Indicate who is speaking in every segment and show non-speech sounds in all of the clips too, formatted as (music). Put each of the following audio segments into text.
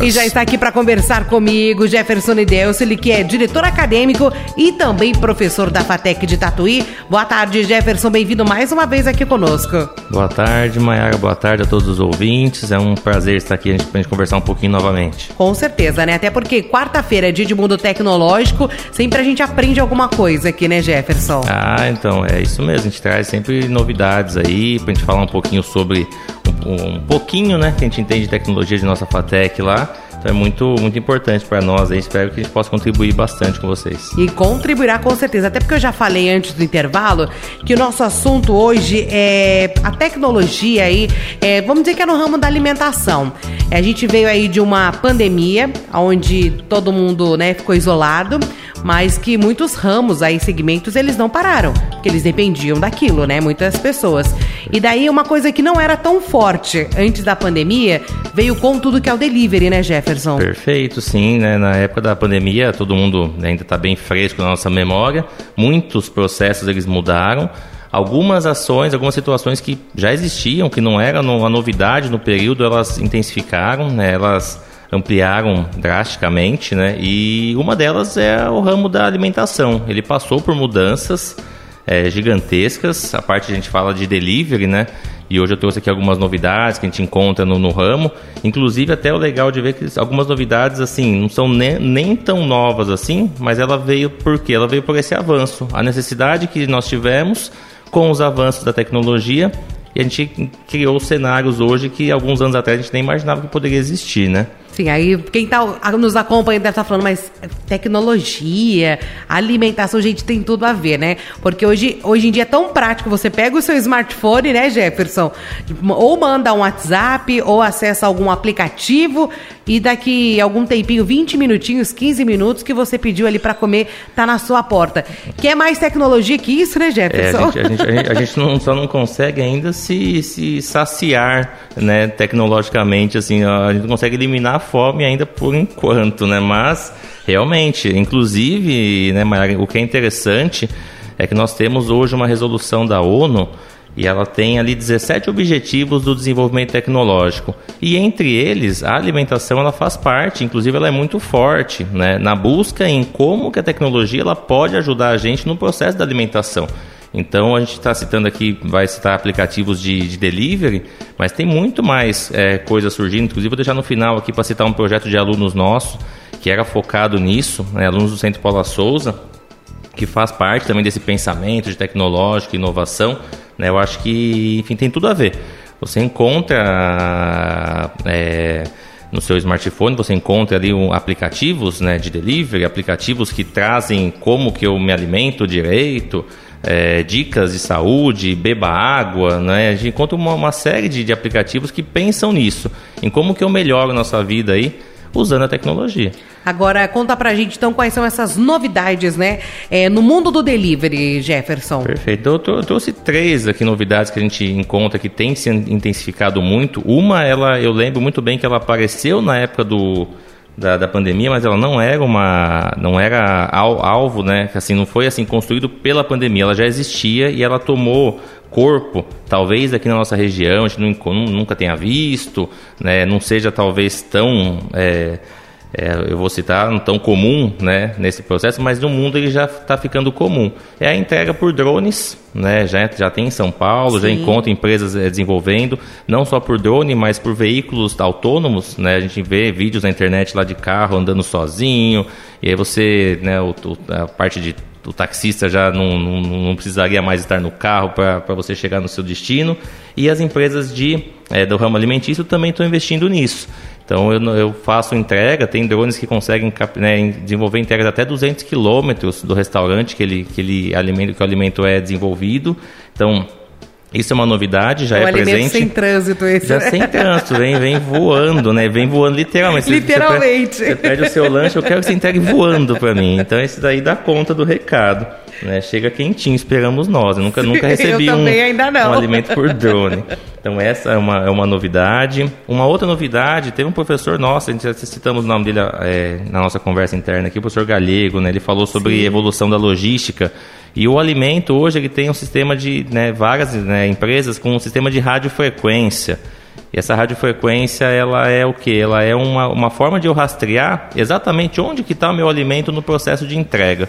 Speaker 1: E já está aqui para conversar comigo Jefferson Idelso, ele que é diretor acadêmico e também professor da FATEC de Tatuí. Boa tarde, Jefferson, bem-vindo mais uma vez aqui conosco.
Speaker 2: Boa tarde, Maiara, boa tarde a todos os ouvintes. É um prazer estar aqui para a gente conversar um pouquinho novamente.
Speaker 1: Com certeza, né? Até porque quarta-feira é dia de mundo tecnológico, sempre a gente aprende alguma coisa aqui, né, Jefferson?
Speaker 2: Ah, então, é isso mesmo. A gente traz sempre novidades aí para a gente falar um pouquinho sobre um, um pouquinho, né, que a gente entende de tecnologia de nossa FATEC lá. Então é muito, muito importante para nós aí. Espero que a gente possa contribuir bastante com vocês.
Speaker 1: E contribuirá com certeza. Até porque eu já falei antes do intervalo que o nosso assunto hoje é a tecnologia aí, é, vamos dizer que é no ramo da alimentação. A gente veio aí de uma pandemia, onde todo mundo né, ficou isolado mas que muitos ramos aí, segmentos, eles não pararam, porque eles dependiam daquilo, né? Muitas pessoas. E daí uma coisa que não era tão forte antes da pandemia, veio com tudo que é o delivery, né, Jefferson?
Speaker 2: Perfeito, sim, né? Na época da pandemia, todo mundo ainda está bem fresco na nossa memória, muitos processos eles mudaram, algumas ações, algumas situações que já existiam, que não eram uma novidade no período, elas intensificaram, né? Elas ampliaram drasticamente, né? E uma delas é o ramo da alimentação. Ele passou por mudanças é, gigantescas. A parte a gente fala de delivery, né? E hoje eu trouxe aqui algumas novidades que a gente encontra no, no ramo. Inclusive, até o legal de ver que algumas novidades, assim, não são nem, nem tão novas assim, mas ela veio por quê? Ela veio por esse avanço. A necessidade que nós tivemos com os avanços da tecnologia e a gente criou cenários hoje que alguns anos atrás a gente nem imaginava que poderia existir, né?
Speaker 1: Sim, aí quem tá, nos acompanha deve estar tá falando, mas tecnologia, alimentação, gente, tem tudo a ver, né? Porque hoje, hoje em dia é tão prático, você pega o seu smartphone, né, Jefferson? Ou manda um WhatsApp, ou acessa algum aplicativo, e daqui algum tempinho, 20 minutinhos, 15 minutos, que você pediu ali para comer, tá na sua porta. Quer mais tecnologia que isso, né, Jefferson?
Speaker 2: É, a gente, a gente, a gente, a gente não, só não consegue ainda se, se saciar, né, tecnologicamente, assim, a gente não consegue eliminar fome ainda por enquanto, né? Mas realmente, inclusive, né, o que é interessante é que nós temos hoje uma resolução da ONU e ela tem ali 17 objetivos do desenvolvimento tecnológico. E entre eles, a alimentação ela faz parte, inclusive ela é muito forte, né, na busca em como que a tecnologia ela pode ajudar a gente no processo da alimentação. Então a gente está citando aqui, vai citar aplicativos de, de delivery, mas tem muito mais é, surgindo. Inclusive vou deixar no final aqui para citar um projeto de alunos nossos que era focado nisso, né, alunos do Centro Paula Souza, que faz parte também desse pensamento de tecnológico, inovação. Né, eu acho que, enfim, tem tudo a ver. Você encontra é, no seu smartphone, você encontra ali um, aplicativos né, de delivery, aplicativos que trazem como que eu me alimento direito, é, dicas de saúde, beba água, né? A gente encontra uma, uma série de, de, aplicativos que pensam nisso, em como que eu melhoro a nossa vida aí usando a tecnologia.
Speaker 1: Agora, conta pra gente então quais são essas novidades, né? É, no mundo do delivery, Jefferson.
Speaker 2: Perfeito. Eu, eu trouxe três aqui novidades que a gente encontra que tem se intensificado muito. Uma, ela, eu lembro muito bem que ela apareceu na época do da, da pandemia, mas ela não era uma, não era alvo, né? Assim, não foi assim construído pela pandemia. Ela já existia e ela tomou corpo, talvez aqui na nossa região a gente nunca tenha visto, né? Não seja talvez tão é, é, eu vou citar, não tão comum né, nesse processo, mas no mundo ele já está ficando comum. É a entrega por drones, né, já, já tem em São Paulo, Sim. já encontra empresas é, desenvolvendo, não só por drone, mas por veículos autônomos. Né, a gente vê vídeos na internet lá de carro andando sozinho, e aí você, né, a parte de o taxista já não, não, não, precisaria mais estar no carro para você chegar no seu destino. E as empresas de, é, do ramo alimentício também estão investindo nisso. Então eu, eu faço entrega, tem drones que conseguem né, desenvolver entregas até 200 quilômetros do restaurante que ele, que ele alimento, que o alimento é desenvolvido. Então isso é uma novidade, já o é presente.
Speaker 1: sem trânsito esse.
Speaker 2: Já sem trânsito, vem, vem voando, né? Vem voando literalmente.
Speaker 1: Literalmente.
Speaker 2: Você, você pede o seu lanche, eu quero que você entregue voando para mim. Então esse daí dá conta do recado. Né? Chega quentinho, esperamos nós. Eu nunca, nunca recebi um, um, alimento por drone. Então essa é uma, é uma novidade. Uma outra novidade, teve um professor nosso, a gente já citamos o nome dele é, na nossa conversa interna aqui, o professor Galego, né? Ele falou sobre Sim. evolução da logística. E o alimento hoje ele tem um sistema de né, várias né, empresas com um sistema de radiofrequência. E essa radiofrequência, ela é o que? Ela é uma, uma forma de eu rastrear exatamente onde que está o meu alimento no processo de entrega.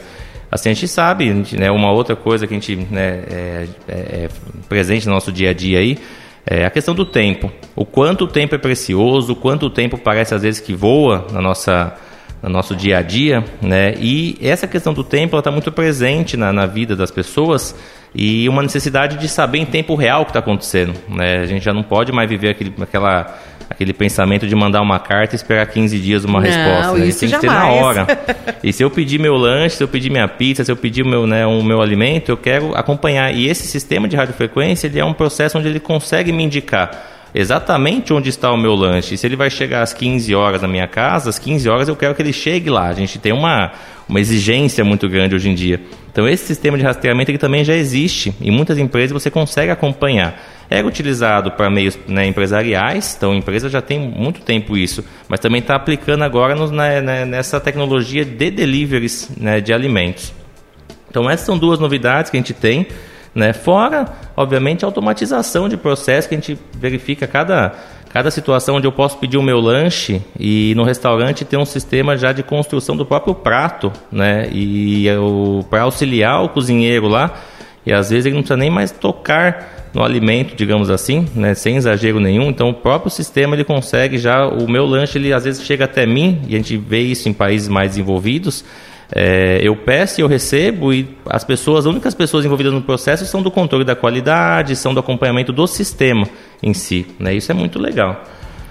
Speaker 2: Assim, a gente sabe, né, uma outra coisa que a gente né, é, é, é presente no nosso dia a dia aí, é a questão do tempo. O quanto o tempo é precioso, o quanto o tempo parece às vezes que voa na nossa, no nosso dia a dia, né? E essa questão do tempo está muito presente na, na vida das pessoas e uma necessidade de saber em tempo real o que está acontecendo. Né? A gente já não pode mais viver aquele, aquela, aquele pensamento de mandar uma carta e esperar 15 dias uma
Speaker 1: não,
Speaker 2: resposta.
Speaker 1: Né? Isso tem
Speaker 2: que
Speaker 1: ter na
Speaker 2: hora. (laughs) e se eu pedir meu lanche, se eu pedir minha pizza, se eu pedir meu, né, o meu alimento, eu quero acompanhar. E esse sistema de radiofrequência ele é um processo onde ele consegue me indicar exatamente onde está o meu lanche. Se ele vai chegar às 15 horas na minha casa, às 15 horas eu quero que ele chegue lá. A gente tem uma, uma exigência muito grande hoje em dia. Então esse sistema de rastreamento ele também já existe. Em muitas empresas você consegue acompanhar. Era utilizado para meios né, empresariais, então a empresa já tem muito tempo isso, mas também está aplicando agora nos, né, né, nessa tecnologia de deliveries né, de alimentos. Então essas são duas novidades que a gente tem. Né? Fora, obviamente, a automatização de processo que a gente verifica cada, cada situação onde eu posso pedir o meu lanche e no restaurante ter um sistema já de construção do próprio prato, né? E para auxiliar o cozinheiro lá, e às vezes ele não precisa nem mais tocar no alimento, digamos assim, né? Sem exagero nenhum. Então o próprio sistema ele consegue já o meu lanche ele às vezes chega até mim e a gente vê isso em países mais desenvolvidos é, eu peço e eu recebo e as pessoas, as únicas pessoas envolvidas no processo são do controle da qualidade, são do acompanhamento do sistema em si. Né? Isso é muito legal.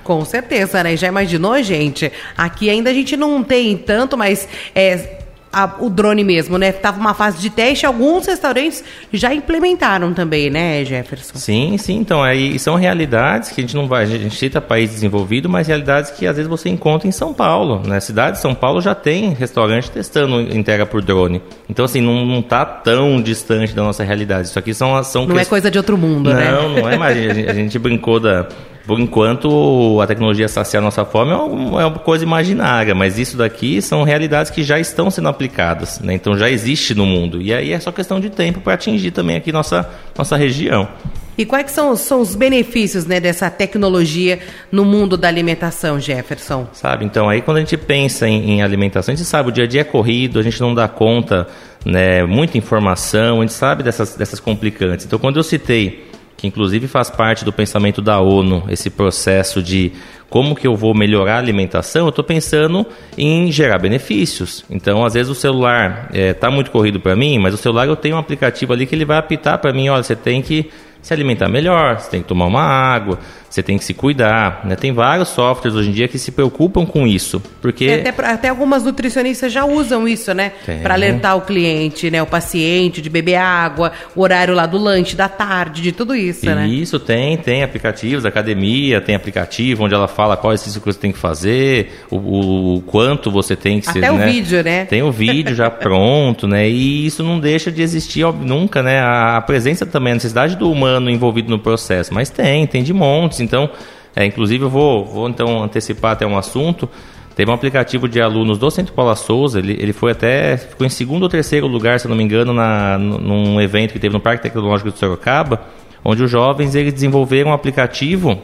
Speaker 1: Com certeza, né? Já imaginou, gente? Aqui ainda a gente não tem tanto, mas é, a, o drone mesmo, né? Tava uma fase de teste, alguns restaurantes já implementaram também, né, Jefferson?
Speaker 2: Sim, sim. Então, aí são realidades que a gente não vai, a gente cita país desenvolvido, mas realidades que às vezes você encontra em São Paulo, né? Cidade de São Paulo já tem restaurante testando entrega por drone. Então, assim, não, não tá tão distante da nossa realidade. Isso aqui são... são
Speaker 1: não que... é coisa de outro mundo,
Speaker 2: não,
Speaker 1: né?
Speaker 2: Não, não é mais. A (laughs) gente, a gente brincou da por enquanto, a tecnologia saciar nossa fome é uma, é uma, coisa imaginária, mas isso daqui são realidades que já estão sendo aplicadas, né? então já existe no mundo. E aí é só questão de tempo para atingir também aqui nossa, nossa região.
Speaker 1: E quais são, são os benefícios né, dessa tecnologia no mundo da alimentação, Jefferson?
Speaker 2: Sabe, então aí quando a gente pensa em, em alimentação, a gente sabe, o dia a dia é corrido, a gente não dá conta, né, muita informação, a gente sabe dessas, dessas complicantes. Então quando eu citei que inclusive faz parte do pensamento da ONU, esse processo de como que eu vou melhorar a alimentação, eu estou pensando em gerar benefícios. Então, às vezes o celular está é, tá muito corrido para mim, mas o celular eu tenho um aplicativo ali que ele vai apitar para mim, olha, você tem que se alimentar melhor, você tem que tomar uma água, você tem que se cuidar. Né? Tem vários softwares hoje em dia que se preocupam com isso. Porque...
Speaker 1: Até, até, algumas nutricionistas já usam isso, né? Para alertar o cliente, né? O paciente de beber água, o horário lá do lanche, da tarde, de tudo isso,
Speaker 2: e
Speaker 1: né?
Speaker 2: Isso tem, tem aplicativos, academia tem aplicativo onde ela fala qual exercício que você tem que fazer, o, o quanto você tem que
Speaker 1: Até
Speaker 2: ser.
Speaker 1: Até
Speaker 2: o
Speaker 1: né? vídeo, né?
Speaker 2: Tem o vídeo já (laughs) pronto, né? E isso não deixa de existir nunca, né? A presença também, a necessidade do humano envolvido no processo. Mas tem, tem de Então, é, inclusive, eu vou, vou então antecipar até um assunto. Teve um aplicativo de alunos do Centro Paula Souza, ele, ele foi até, ficou em segundo ou terceiro lugar, se não me engano, na, num evento que teve no Parque Tecnológico de Sorocaba, onde os jovens eles desenvolveram um aplicativo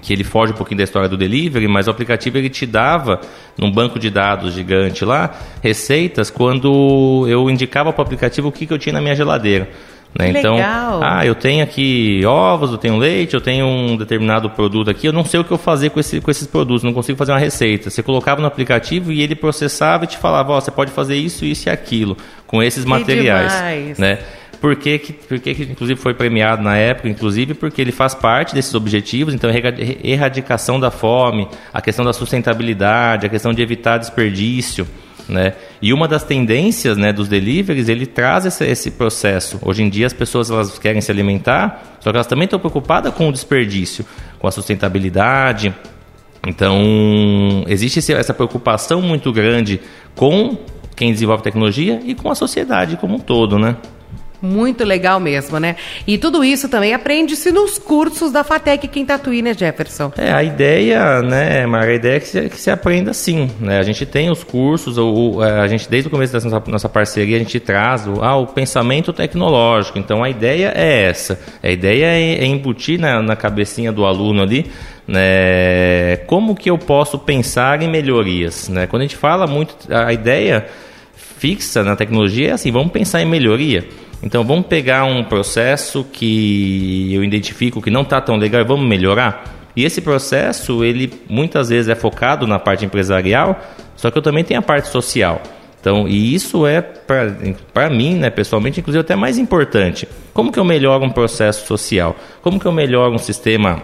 Speaker 2: que ele foge um pouquinho da história do delivery, mas o aplicativo ele te dava num banco de dados gigante lá receitas quando eu indicava para o aplicativo o que, que eu tinha na minha geladeira. Né?
Speaker 1: Que
Speaker 2: então,
Speaker 1: legal.
Speaker 2: ah, eu tenho aqui ovos, eu tenho leite, eu tenho um determinado produto aqui, eu não sei o que eu fazer com, esse, com esses produtos, não consigo fazer uma receita. Você colocava no aplicativo e ele processava e te falava, ó, oh, você pode fazer isso, isso e aquilo com esses
Speaker 1: que
Speaker 2: materiais,
Speaker 1: demais.
Speaker 2: né? Por que, que, por que, que, inclusive, foi premiado na época? Inclusive, porque ele faz parte desses objetivos, então, erradicação da fome, a questão da sustentabilidade, a questão de evitar desperdício. Né? E uma das tendências né, dos deliveries, ele traz esse, esse, processo. Hoje em dia as pessoas elas querem se alimentar, só que elas também estão preocupadas com o desperdício, com a sustentabilidade. Então, existe essa preocupação muito grande com quem desenvolve tecnologia e com a sociedade como um todo, né?
Speaker 1: Muito legal mesmo, né? E tudo isso também aprende-se nos cursos da FATEC aqui em Tatuí, né, Jefferson?
Speaker 2: É, a ideia, né, Mara, a ideia é que se, que se aprenda assim, né? A gente tem os cursos, é, a gente, desde o começo dessa nossa, nossa parceria, a gente traz o, ah, o pensamento tecnológico. Então, a ideia é essa. A ideia é, é embutir na, na cabecinha do aluno ali né, como que eu posso pensar em melhorias? Né? Quando a gente fala muito, a ideia fixa na tecnologia é assim, vamos pensar em melhoria. Então vamos pegar um processo que eu identifico que não está tão legal e vamos melhorar. E esse processo, ele muitas vezes é focado na parte empresarial, só que eu também tenho a parte social. Então, e isso é, para mim, né, pessoalmente, inclusive até mais importante. Como que eu melhoro um processo social? Como que eu melhoro um sistema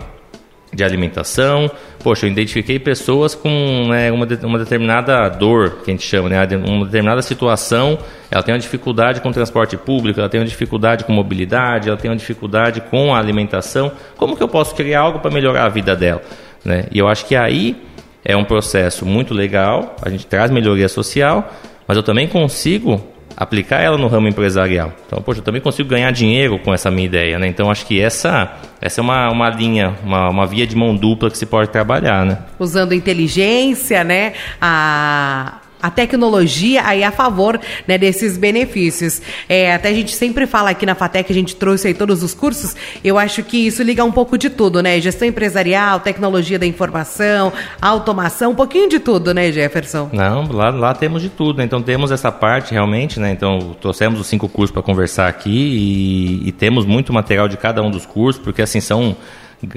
Speaker 2: de alimentação. Poxa, eu identifiquei pessoas com né, uma, de, uma determinada dor, que a gente chama, né, uma determinada situação. Ela tem uma dificuldade com o transporte público, ela tem uma dificuldade com mobilidade, ela tem uma dificuldade com a alimentação. Como que eu posso criar algo para melhorar a vida dela? Né? E eu acho que aí é um processo muito legal, a gente traz melhoria social, mas eu também consigo aplicar ela no ramo empresarial. Então, poxa, eu também consigo ganhar dinheiro com essa minha ideia, né? Então, acho que essa, essa é uma, uma linha, uma, uma via de mão dupla que se pode trabalhar, né?
Speaker 1: Usando inteligência, né? A a tecnologia aí a favor né, desses benefícios. É, até a gente sempre fala aqui na FATEC, a gente trouxe aí todos os cursos, eu acho que isso liga um pouco de tudo, né? Gestão empresarial, tecnologia da informação, automação, um pouquinho de tudo, né, Jefferson?
Speaker 2: Não, lá, lá temos de tudo, né? Então temos essa parte realmente, né? Então trouxemos os cinco cursos para conversar aqui e, e temos muito material de cada um dos cursos, porque assim são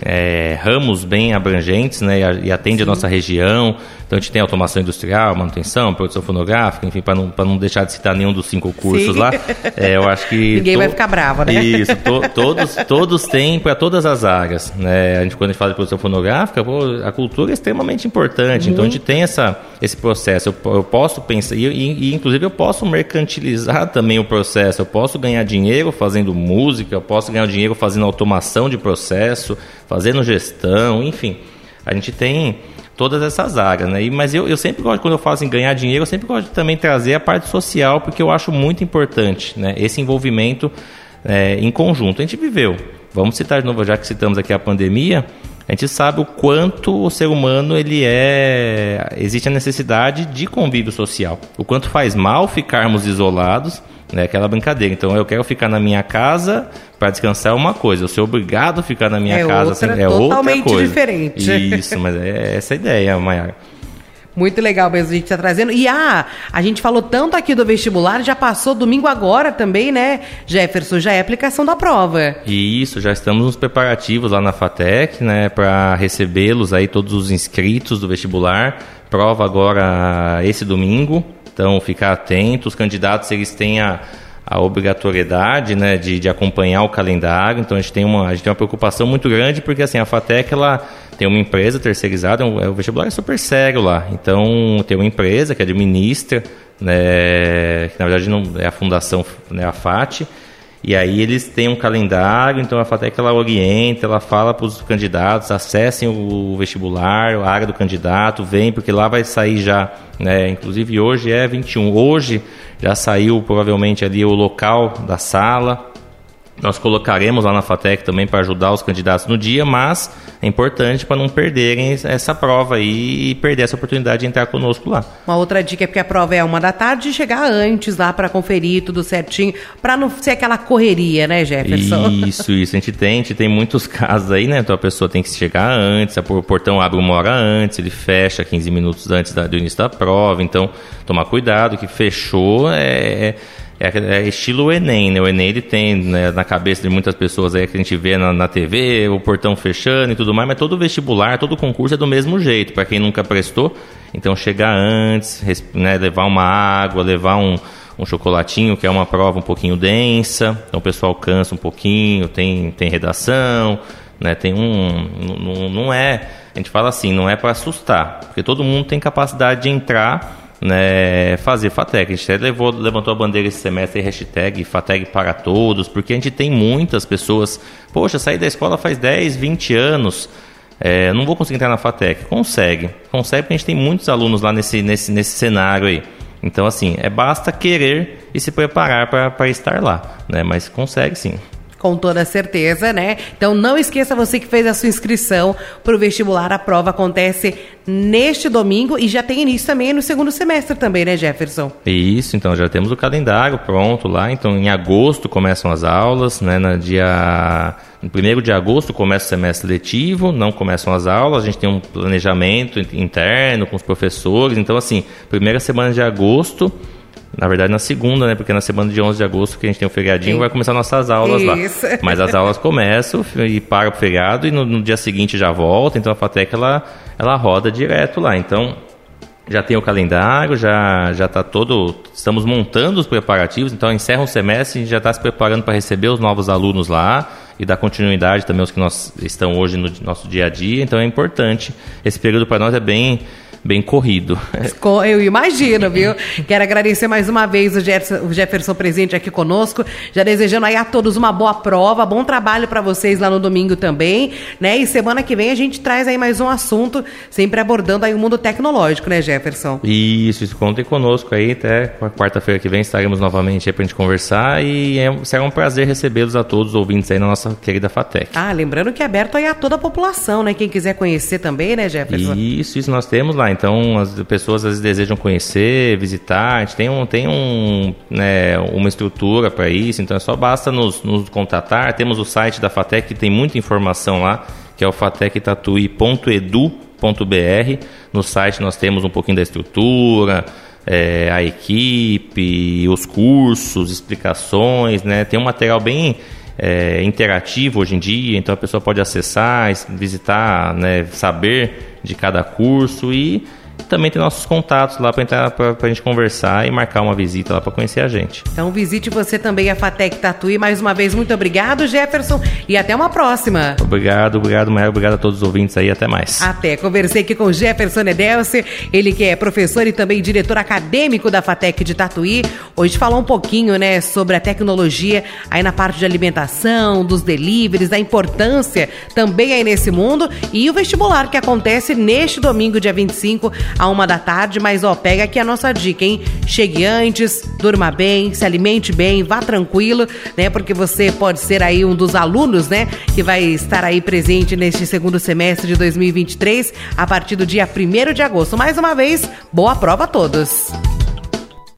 Speaker 2: é, ramos bem abrangentes né, e atende Sim. a nossa região. Então a gente tem automação industrial, manutenção, produção fonográfica, enfim, para não, não deixar de citar nenhum dos cinco cursos Sim. lá. É, eu acho que. (laughs)
Speaker 1: Ninguém to... vai ficar bravo, né?
Speaker 2: Isso, to, todos, todos têm para todas as áreas. Né? A gente, quando a gente fala de produção fonográfica, pô, a cultura é extremamente importante. Uhum. Então a gente tem essa, esse processo. Eu, eu posso pensar, e, e, inclusive eu posso mercantilizar também o processo. Eu posso ganhar dinheiro fazendo música, eu posso ganhar dinheiro fazendo automação de processo, fazendo gestão, enfim. A gente tem todas essas áreas, né? E, mas eu, eu sempre gosto, quando eu falo em ganhar dinheiro, eu sempre gosto de também trazer a parte social, porque eu acho muito importante, né? Esse envolvimento é, em conjunto. A gente viveu, vamos citar de novo, já que citamos aqui a pandemia, a gente sabe o quanto o ser humano ele é existe a necessidade de convívio social. O quanto faz mal ficarmos isolados né aquela brincadeira. Então eu quero ficar na minha casa para descansar é uma coisa. Eu ser obrigado a ficar na minha
Speaker 1: é
Speaker 2: casa
Speaker 1: outra,
Speaker 2: assim, é
Speaker 1: outra
Speaker 2: coisa.
Speaker 1: diferente.
Speaker 2: Isso mas é essa a ideia Maiara
Speaker 1: muito legal mesmo a gente tá trazendo. E ah, a gente falou tanto aqui do vestibular, já passou domingo agora também, né, Jefferson? Já é aplicação da prova.
Speaker 2: Isso, já estamos nos preparativos lá na FATEC, né, para recebê-los aí, todos os inscritos do vestibular. Prova agora esse domingo, então ficar atento. Os candidatos, eles têm a a obrigatoriedade né, de, de acompanhar o calendário. Então a gente tem uma, a gente tem uma preocupação muito grande porque assim a Fatec ela tem uma empresa terceirizada, é um, é, o vestibular é super sério lá. Então tem uma empresa que administra, né, que na verdade não é a fundação, né, a FAT e aí eles têm um calendário, então a FATEC ela orienta, ela fala para os candidatos, acessem o vestibular, a área do candidato, vem, porque lá vai sair já, né, inclusive hoje é 21, hoje já saiu provavelmente ali o local da sala, nós colocaremos lá na FATEC também para ajudar os candidatos no dia, mas é importante para não perderem essa prova aí e perder essa oportunidade de entrar conosco lá.
Speaker 1: Uma outra dica é porque a prova é uma da tarde, chegar antes lá para conferir tudo certinho, para não ser aquela correria, né, Jefferson? (laughs)
Speaker 2: Isso, isso. A gente tem, a gente tem muitos casos aí, né? Então a pessoa tem que chegar antes, o portão abre uma hora antes, ele fecha 15 minutos antes do início da prova, então tomar cuidado que fechou é é, é, estilo Enem, né? O Enem ele tem né, na cabeça de muitas pessoas aí que a gente vê na, na TV, o portão fechando e tudo mais, mas todo vestibular, todo concurso é do mesmo jeito, para quem nunca prestou. Então chegar antes, né, levar uma água, levar um, um chocolatinho, que é uma prova um pouquinho densa, então o pessoal cansa um pouquinho, tem, tem redação, né? Tem um. Não, não é. A gente fala assim, não é para assustar, porque todo mundo tem capacidade de entrar né, fazer FATEC. A gente até levou, levantou a bandeira esse semestre, hashtag FATEC para todos, porque a gente tem muitas pessoas, poxa, saí da escola faz 10, 20 anos, é, não vou conseguir entrar na FATEC. Consegue, consegue porque a gente tem muitos alunos lá nesse, nesse, nesse cenário aí. Então, assim, é basta querer e se preparar para estar lá, né? Mas consegue sim.
Speaker 1: Com toda certeza, né? Então não esqueça você que fez a sua inscrição para o vestibular. A prova acontece neste domingo e já tem início também no segundo semestre também, né, Jefferson?
Speaker 2: Isso, então já temos o calendário pronto lá. Então em agosto começam as aulas, né? No dia no primeiro de agosto começa o semestre letivo, não começam as aulas, a gente tem um planejamento interno com os professores. Então, assim, primeira semana de agosto na verdade, na segunda, né? Porque na semana de 11 de agosto, que a gente tem o um feriadinho, Sim. vai começar nossas aulas Isso. lá. (laughs) Mas as aulas começam e para o feriado e no, no, dia seguinte já volta. Então a FATEC, ela, ela roda direto lá. Então, já tem o calendário, já já está todo... Estamos montando os preparativos. Então, encerra o semestre e já está se preparando para receber os novos alunos lá e dar continuidade também aos que nós estão hoje no nosso dia a dia. Então, é importante. Esse período para nós é bem bem corrido.
Speaker 1: Eu imagino, viu? Quero agradecer mais uma vez o Jefferson, o Jefferson presente aqui conosco, já desejando aí a todos uma boa prova, bom trabalho para vocês lá no domingo também, né? E semana que vem a gente traz aí mais um assunto, sempre abordando aí o mundo tecnológico, né, Jefferson?
Speaker 2: Isso, isso contem conosco aí, até quarta-feira que vem estaremos novamente aí pra gente conversar e é, será um prazer recebê-los a todos os ouvintes aí na nossa querida FATEC.
Speaker 1: Ah, lembrando que é aberto aí a toda a população, né? Quem quiser conhecer também, né, Jefferson?
Speaker 2: Isso, isso nós temos lá. Então as pessoas às vezes desejam conhecer, visitar. A gente tem, um, tem um, né, uma estrutura para isso, então é só basta nos, nos contatar. Temos o site da FATEC que tem muita informação lá, que é o fatectatuí.edu.br. No site nós temos um pouquinho da estrutura, é, a equipe, os cursos, explicações, né? Tem um material bem é, interativo hoje em dia, então a pessoa pode acessar, visitar, né, saber de cada curso e também tem nossos contatos lá para a gente conversar e marcar uma visita lá para conhecer a gente.
Speaker 1: Então visite você também a Fatec Tatuí. Mais uma vez, muito obrigado, Jefferson, e até uma próxima.
Speaker 2: Obrigado, obrigado, Maia. Obrigado a todos os ouvintes aí. Até mais.
Speaker 1: Até. Conversei aqui com Jefferson Edelce, ele que é professor e também diretor acadêmico da Fatec de Tatuí. Hoje falou um pouquinho, né, sobre a tecnologia aí na parte de alimentação, dos deliveries, da importância também aí nesse mundo e o vestibular que acontece neste domingo, dia 25, a uma da tarde, mas ó, pega aqui a nossa dica, hein? Chegue antes, durma bem, se alimente bem, vá tranquilo, né? Porque você pode ser aí um dos alunos, né? Que vai estar aí presente neste segundo semestre de 2023, a partir do dia 1 de agosto. Mais uma vez, boa prova a todos!